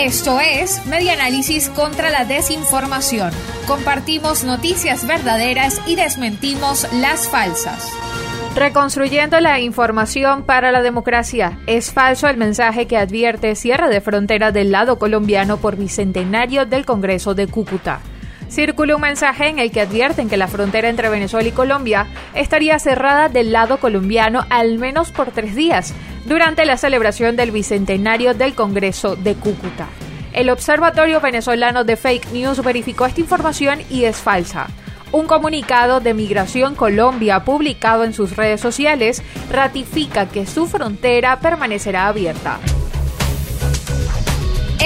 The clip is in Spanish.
Esto es Media Análisis contra la Desinformación. Compartimos noticias verdaderas y desmentimos las falsas. Reconstruyendo la información para la democracia. Es falso el mensaje que advierte cierre de frontera del lado colombiano por bicentenario del Congreso de Cúcuta. Circuló un mensaje en el que advierten que la frontera entre Venezuela y Colombia estaría cerrada del lado colombiano al menos por tres días, durante la celebración del bicentenario del Congreso de Cúcuta. El Observatorio Venezolano de Fake News verificó esta información y es falsa. Un comunicado de Migración Colombia publicado en sus redes sociales ratifica que su frontera permanecerá abierta.